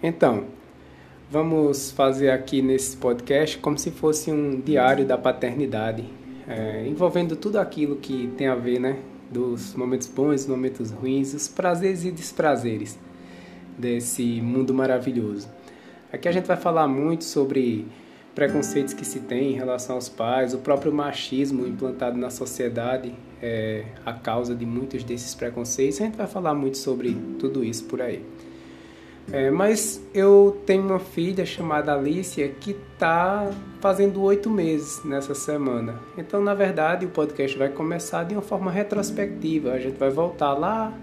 Então, vamos fazer aqui nesse podcast como se fosse um diário da paternidade, é, envolvendo tudo aquilo que tem a ver, né? Dos momentos bons, momentos ruins, os prazeres e desprazeres desse mundo maravilhoso. Aqui a gente vai falar muito sobre preconceitos que se tem em relação aos pais, o próprio machismo implantado na sociedade é a causa de muitos desses preconceitos. A gente vai falar muito sobre tudo isso por aí. É, mas eu tenho uma filha chamada Alicia que está fazendo oito meses nessa semana. Então, na verdade, o podcast vai começar de uma forma retrospectiva. A gente vai voltar lá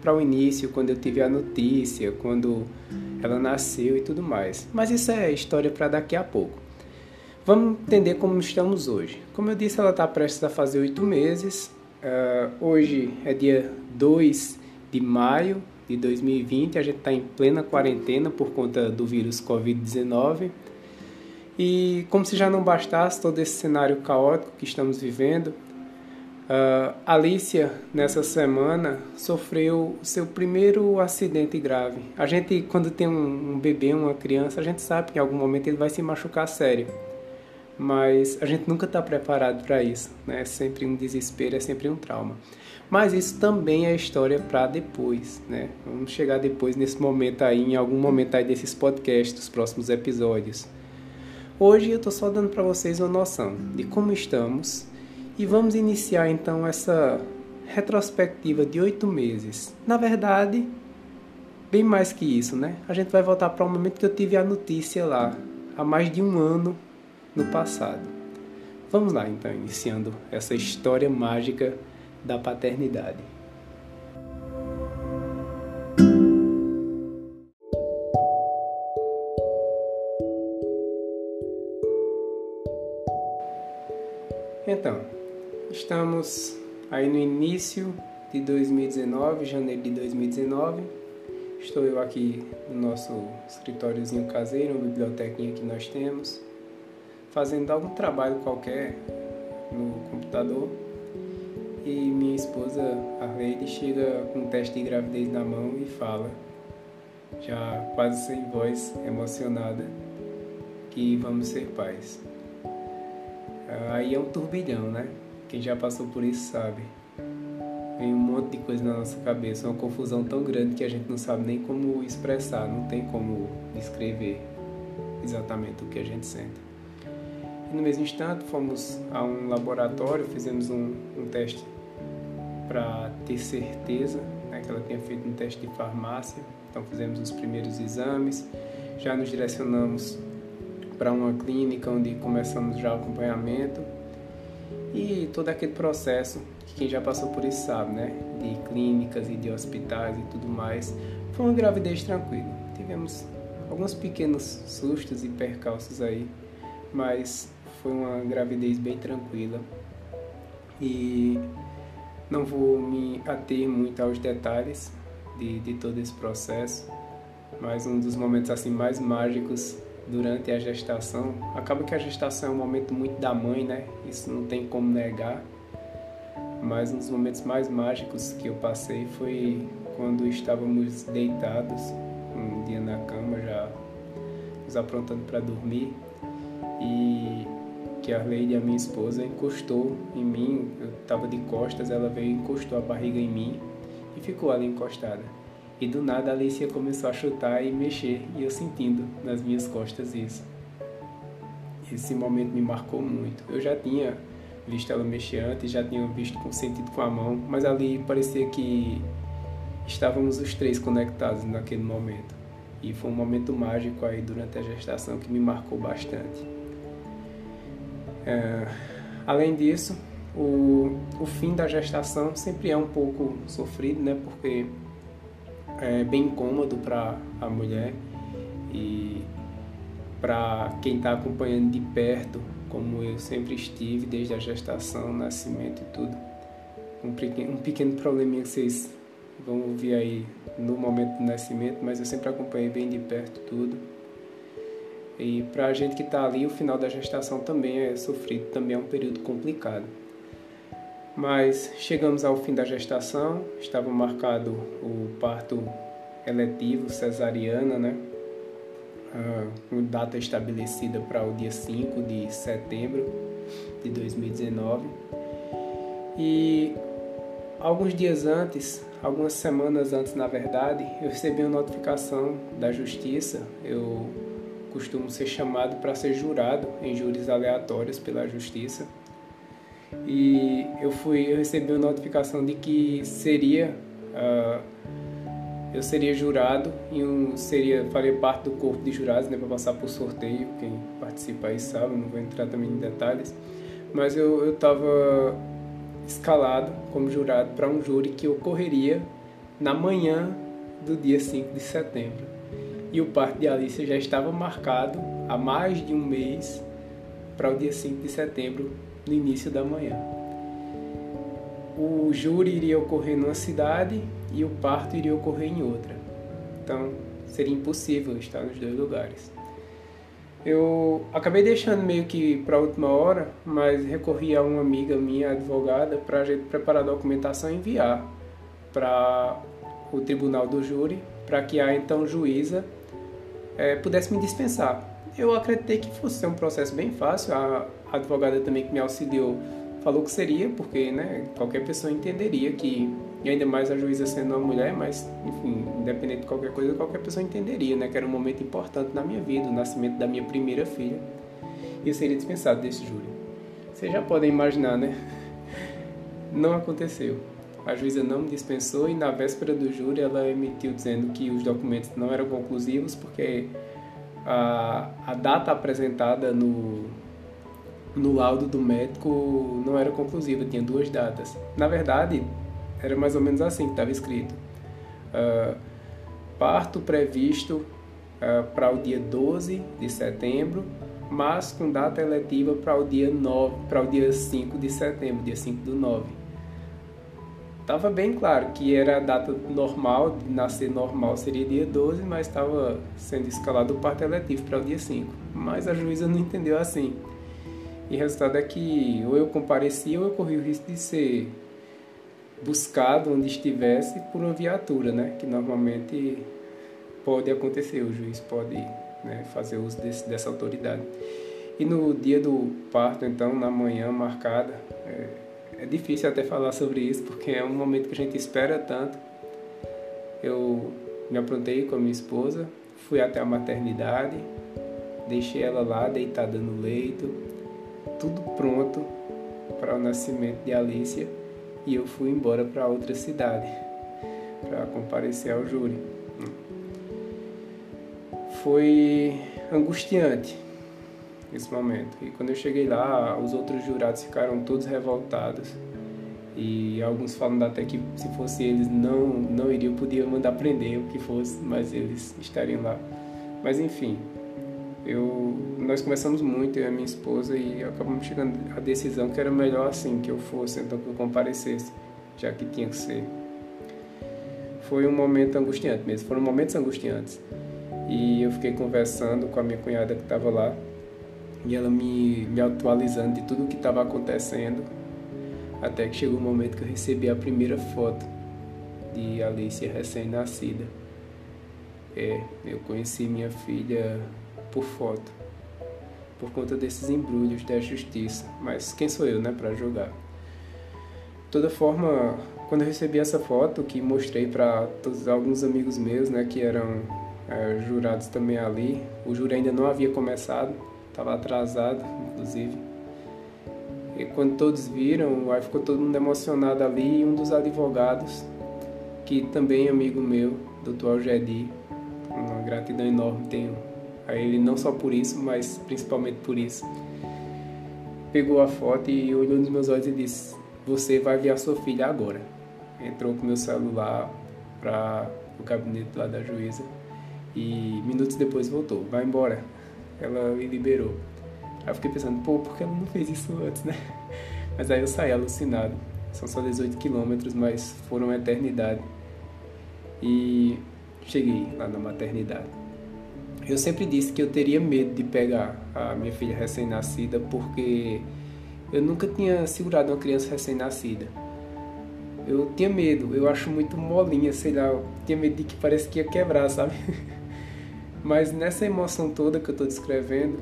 para o início, quando eu tive a notícia, quando ela nasceu e tudo mais. Mas isso é história para daqui a pouco. Vamos entender como estamos hoje. Como eu disse, ela está prestes a fazer oito meses. Uh, hoje é dia 2 de maio de 2020. A gente está em plena quarentena por conta do vírus Covid-19. E como se já não bastasse todo esse cenário caótico que estamos vivendo, uh, Alicia, nessa semana, sofreu seu primeiro acidente grave. A gente, quando tem um, um bebê, uma criança, a gente sabe que em algum momento ele vai se machucar sério. Mas a gente nunca está preparado para isso, né? É sempre um desespero, é sempre um trauma. Mas isso também é história para depois, né? Vamos chegar depois nesse momento aí, em algum momento aí desses podcasts, dos próximos episódios. Hoje eu estou só dando para vocês uma noção de como estamos e vamos iniciar então essa retrospectiva de oito meses. Na verdade, bem mais que isso, né? A gente vai voltar para o momento que eu tive a notícia lá, há mais de um ano no passado. Vamos lá então, iniciando essa história mágica da paternidade. Então, estamos aí no início de 2019, janeiro de 2019. Estou eu aqui no nosso escritóriozinho caseiro, uma bibliotequinha que nós temos, fazendo algum trabalho qualquer no computador e minha esposa, Arleide, chega com um teste de gravidez na mão e fala, já quase sem voz, emocionada, que vamos ser pais. Aí é um turbilhão, né? Quem já passou por isso sabe. Vem um monte de coisa na nossa cabeça, uma confusão tão grande que a gente não sabe nem como expressar, não tem como descrever exatamente o que a gente sente. No mesmo instante fomos a um laboratório, fizemos um, um teste para ter certeza né, que ela tinha feito um teste de farmácia. Então fizemos os primeiros exames, já nos direcionamos para uma clínica onde começamos já o acompanhamento e todo aquele processo que quem já passou por isso sabe, né? De clínicas e de hospitais e tudo mais. Foi uma gravidez tranquila. Tivemos alguns pequenos sustos e percalços aí, mas foi uma gravidez bem tranquila. E não vou me ater muito aos detalhes de, de todo esse processo, mas um dos momentos assim mais mágicos durante a gestação, acaba que a gestação é um momento muito da mãe, né? Isso não tem como negar. Mas um dos momentos mais mágicos que eu passei foi quando estávamos deitados um dia na cama já nos aprontando para dormir e que a Leide, a minha esposa, encostou em mim. Eu estava de costas, ela veio e encostou a barriga em mim e ficou ali encostada. E do nada a Alicia começou a chutar e mexer, e eu sentindo nas minhas costas isso. Esse momento me marcou muito. Eu já tinha visto ela mexer antes, já tinha visto com sentido com a mão, mas ali parecia que estávamos os três conectados naquele momento. E foi um momento mágico aí durante a gestação que me marcou bastante. É, além disso, o, o fim da gestação sempre é um pouco sofrido, né? Porque é bem incômodo para a mulher e para quem está acompanhando de perto, como eu sempre estive desde a gestação, nascimento e tudo. Um pequeno, um pequeno probleminha que vocês vão ouvir aí no momento do nascimento, mas eu sempre acompanhei bem de perto tudo. E para a gente que está ali, o final da gestação também é sofrido, também é um período complicado. Mas chegamos ao fim da gestação, estava marcado o parto eletivo, cesariana, né? uma data estabelecida para o dia 5 de setembro de 2019. E alguns dias antes, algumas semanas antes, na verdade, eu recebi uma notificação da justiça. Eu costumo ser chamado para ser jurado em júris aleatórios pela justiça. E eu fui, eu recebi uma notificação de que seria uh, eu seria jurado e um, seria faria parte do corpo de jurados né, para passar por sorteio. Quem participa aí sabe, não vou entrar também em detalhes. Mas eu estava escalado como jurado para um júri que ocorreria na manhã do dia 5 de setembro. E o parto de Alicia já estava marcado há mais de um mês para o dia 5 de setembro, no início da manhã o júri iria ocorrer numa cidade e o parto iria ocorrer em outra. Então, seria impossível estar nos dois lugares. Eu acabei deixando meio que para a última hora, mas recorri a uma amiga minha, advogada, para a gente preparar a documentação e enviar para o tribunal do júri, para que a então juíza é, pudesse me dispensar. Eu acreditei que fosse ser um processo bem fácil, a advogada também que me auxiliou falou que seria, porque né, qualquer pessoa entenderia que, e ainda mais a juíza sendo uma mulher, mas enfim, independente de qualquer coisa, qualquer pessoa entenderia né, que era um momento importante na minha vida, o nascimento da minha primeira filha, e eu seria dispensado desse júri. Vocês já podem imaginar, né? Não aconteceu. A juíza não me dispensou e na véspera do júri ela emitiu dizendo que os documentos não eram conclusivos porque a, a data apresentada no, no laudo do médico não era conclusiva, tinha duas datas. Na verdade, era mais ou menos assim que estava escrito. Uh, parto previsto uh, para o dia 12 de setembro, mas com data eletiva para o dia 9, para o dia 5 de setembro, dia 5 do 9. Estava bem claro que era a data normal, de nascer normal seria dia 12, mas estava sendo escalado o parto eletivo para o dia 5. Mas a juíza não entendeu assim. E o resultado é que ou eu compareci ou eu corri o risco de ser buscado onde estivesse por uma viatura, né? Que normalmente pode acontecer, o juiz pode né, fazer uso desse, dessa autoridade. E no dia do parto, então, na manhã marcada, é, é difícil até falar sobre isso, porque é um momento que a gente espera tanto. Eu me aprontei com a minha esposa, fui até a maternidade, deixei ela lá deitada no leito, tudo pronto para o nascimento de Alicia e eu fui embora para outra cidade para comparecer ao júri. Foi angustiante esse momento. E quando eu cheguei lá, os outros jurados ficaram todos revoltados. E alguns falam até que se fosse eles não não iriam, podia mandar prender o que fosse, mas eles estariam lá. Mas enfim, eu, nós conversamos muito, eu e minha esposa, e acabamos chegando à decisão que era melhor assim, que eu fosse, então que eu comparecesse, já que tinha que ser. Foi um momento angustiante mesmo, foram momentos angustiantes. E eu fiquei conversando com a minha cunhada que estava lá, e ela me, me atualizando de tudo o que estava acontecendo, até que chegou o momento que eu recebi a primeira foto de Alicia recém-nascida. É, eu conheci minha filha por foto, por conta desses embrulhos da justiça. Mas quem sou eu, né, para julgar? De toda forma, quando eu recebi essa foto, que mostrei para alguns amigos meus, né, que eram é, jurados também ali, o júri ainda não havia começado, estava atrasado, inclusive. E quando todos viram, aí ficou todo mundo emocionado ali, e um dos advogados, que também é amigo meu, Dr. Algedi, uma gratidão enorme tenho a ele não só por isso, mas principalmente por isso. Pegou a foto e olhou nos meus olhos e disse: Você vai ver a sua filha agora. Entrou com meu celular para o gabinete lá da juíza e minutos depois voltou. Vai embora. Ela me liberou. Aí eu fiquei pensando: Pô, por que ela não fez isso antes, né? Mas aí eu saí alucinado. São só 18 quilômetros, mas foram uma eternidade. E cheguei lá na maternidade. Eu sempre disse que eu teria medo de pegar a minha filha recém-nascida porque eu nunca tinha segurado uma criança recém-nascida. Eu tinha medo, eu acho muito molinha, sei lá, eu tinha medo de que parece que ia quebrar, sabe? Mas nessa emoção toda que eu estou descrevendo,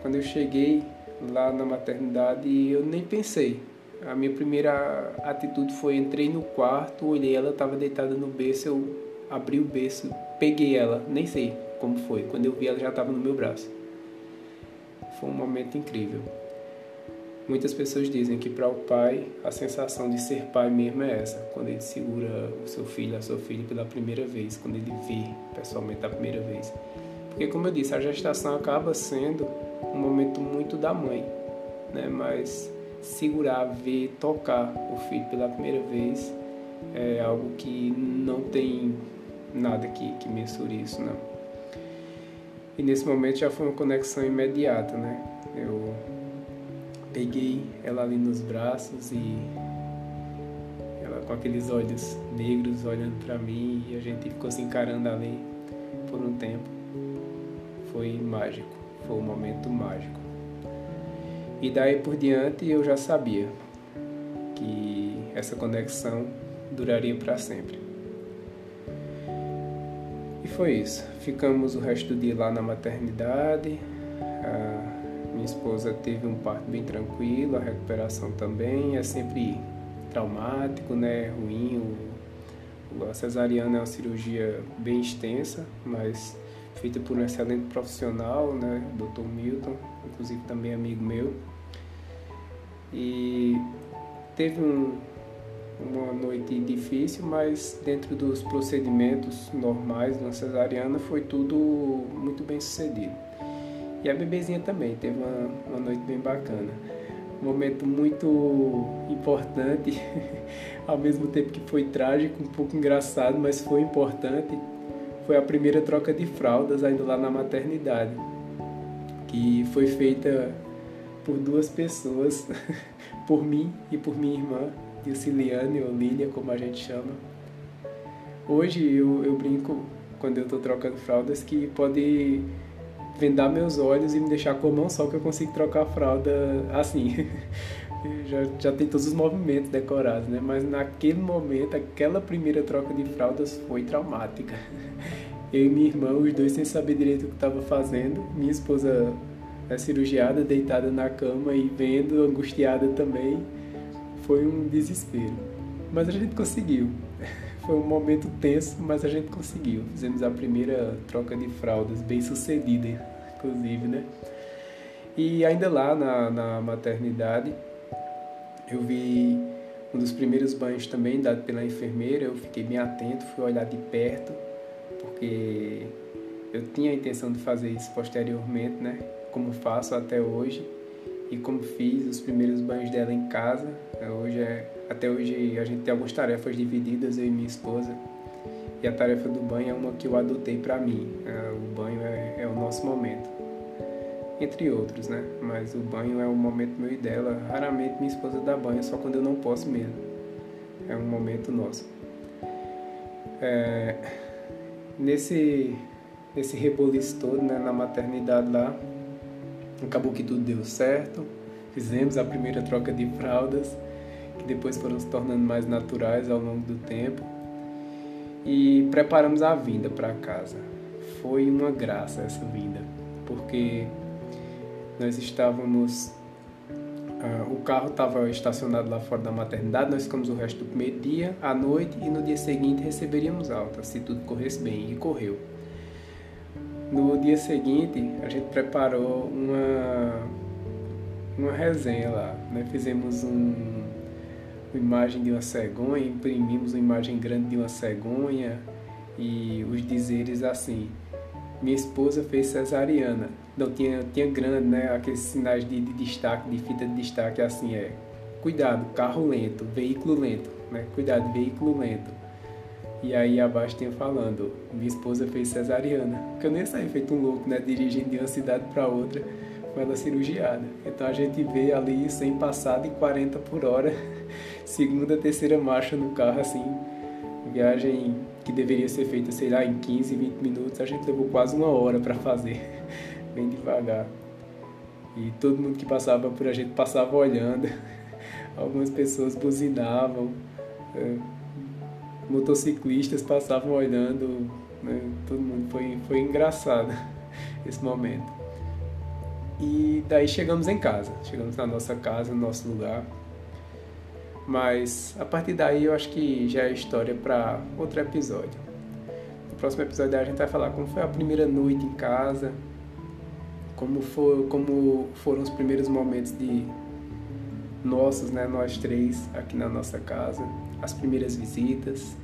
quando eu cheguei lá na maternidade, eu nem pensei. A minha primeira atitude foi entrei no quarto, olhei ela estava deitada no berço, eu abri o berço, peguei ela, nem sei como foi. Quando eu vi ela já estava no meu braço. Foi um momento incrível. Muitas pessoas dizem que para o pai a sensação de ser pai mesmo é essa, quando ele segura o seu filho, a sua filha pela primeira vez, quando ele vê pessoalmente a primeira vez. Porque como eu disse, a gestação acaba sendo um momento muito da mãe, né? Mas segurar, ver, tocar o filho pela primeira vez é algo que não tem nada que, que mensure isso, não. E nesse momento já foi uma conexão imediata, né? Eu peguei ela ali nos braços e ela com aqueles olhos negros olhando para mim e a gente ficou se encarando ali por um tempo. Foi mágico, foi um momento mágico. E daí por diante eu já sabia que essa conexão duraria para sempre. E foi isso. Ficamos o resto do dia lá na maternidade. Esposa teve um parto bem tranquilo, a recuperação também é sempre traumático, né, ruim. O, a cesariana é uma cirurgia bem extensa, mas feita por um excelente profissional, né, Dr. Milton, inclusive também amigo meu. E teve um, uma noite difícil, mas dentro dos procedimentos normais de uma cesariana foi tudo muito bem sucedido. E a bebezinha também teve uma, uma noite bem bacana. Um momento muito importante, ao mesmo tempo que foi trágico, um pouco engraçado, mas foi importante. Foi a primeira troca de fraldas ainda lá na maternidade, que foi feita por duas pessoas, por mim e por minha irmã, Dilciliane ou Lília, como a gente chama. Hoje eu, eu brinco, quando eu estou trocando fraldas, que pode vendar meus olhos e me deixar com a mão só que eu consigo trocar a fralda assim. já, já tem todos os movimentos decorados, né? Mas naquele momento, aquela primeira troca de fraldas foi traumática. Eu e minha irmã, os dois sem saber direito o que estava fazendo. Minha esposa é cirurgiada, deitada na cama e vendo, angustiada também. Foi um desespero. Mas a gente conseguiu. Foi um momento tenso, mas a gente conseguiu. Fizemos a primeira troca de fraldas, bem sucedida, inclusive, né? E ainda lá na, na maternidade, eu vi um dos primeiros banhos também dado pela enfermeira. Eu fiquei bem atento, fui olhar de perto, porque eu tinha a intenção de fazer isso posteriormente, né? Como faço até hoje e como fiz os primeiros banhos dela em casa. Hoje é até hoje a gente tem algumas tarefas divididas, eu e minha esposa. E a tarefa do banho é uma que eu adotei para mim. É, o banho é, é, o nosso momento. Entre outros, né? Mas o banho é o momento meu e dela. Raramente minha esposa dá banho, só quando eu não posso mesmo. É um momento nosso. É, nesse, nesse reboliço todo, né, na maternidade lá, acabou que tudo deu certo. Fizemos a primeira troca de fraldas que depois foram se tornando mais naturais ao longo do tempo. E preparamos a vinda para casa. Foi uma graça essa vinda, porque nós estávamos. Uh, o carro estava estacionado lá fora da maternidade, nós ficamos o resto do primeiro dia, à noite, e no dia seguinte receberíamos alta, se tudo corresse bem, e correu. No dia seguinte, a gente preparou uma, uma resenha lá, né? fizemos um, imagem de uma cegonha, imprimimos uma imagem grande de uma cegonha e os dizeres assim: minha esposa fez cesariana. Não tinha, tinha grande, né? Aqueles sinais de, de destaque, de fita de destaque, assim é. Cuidado, carro lento, veículo lento, né? Cuidado, veículo lento. E aí abaixo tinha falando, minha esposa fez cesariana. Porque eu nem saí feito um louco, né? Dirigindo de uma cidade para outra com ela cirurgiada. Então a gente vê ali sem passar de 40 por hora segunda, terceira marcha no carro, assim, viagem que deveria ser feita, sei lá, em 15, 20 minutos, a gente levou quase uma hora para fazer, bem devagar. E todo mundo que passava por a gente passava olhando, algumas pessoas buzinavam, é, motociclistas passavam olhando, Né? Todo mundo foi, foi engraçado esse momento. E daí chegamos em casa, chegamos na nossa casa, no nosso lugar. Mas a partir daí eu acho que já é história para outro episódio. No próximo episódio a gente vai falar como foi a primeira noite em casa, como, for, como foram os primeiros momentos de nossos, né, nós três aqui na nossa casa, as primeiras visitas,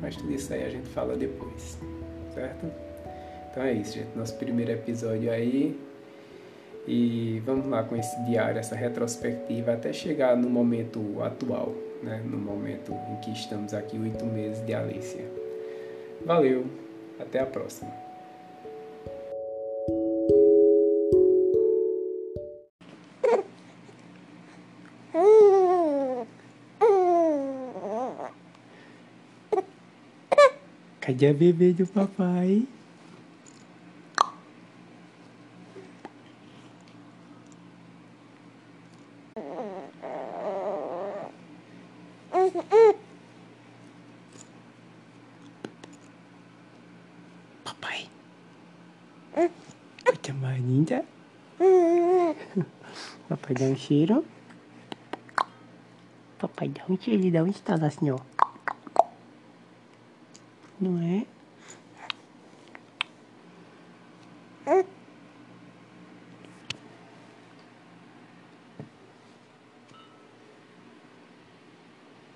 mas tudo isso aí a gente fala depois, certo? Então é isso, gente, nosso primeiro episódio aí. E vamos lá com esse diário, essa retrospectiva, até chegar no momento atual, né? no momento em que estamos aqui, oito meses de Alicia. Valeu, até a próxima. Cadê a bebê do papai? Papai. Pucha manita. Papai dá um cheiro. Papai dá um cheiro, ele dá um estalo assim, ó.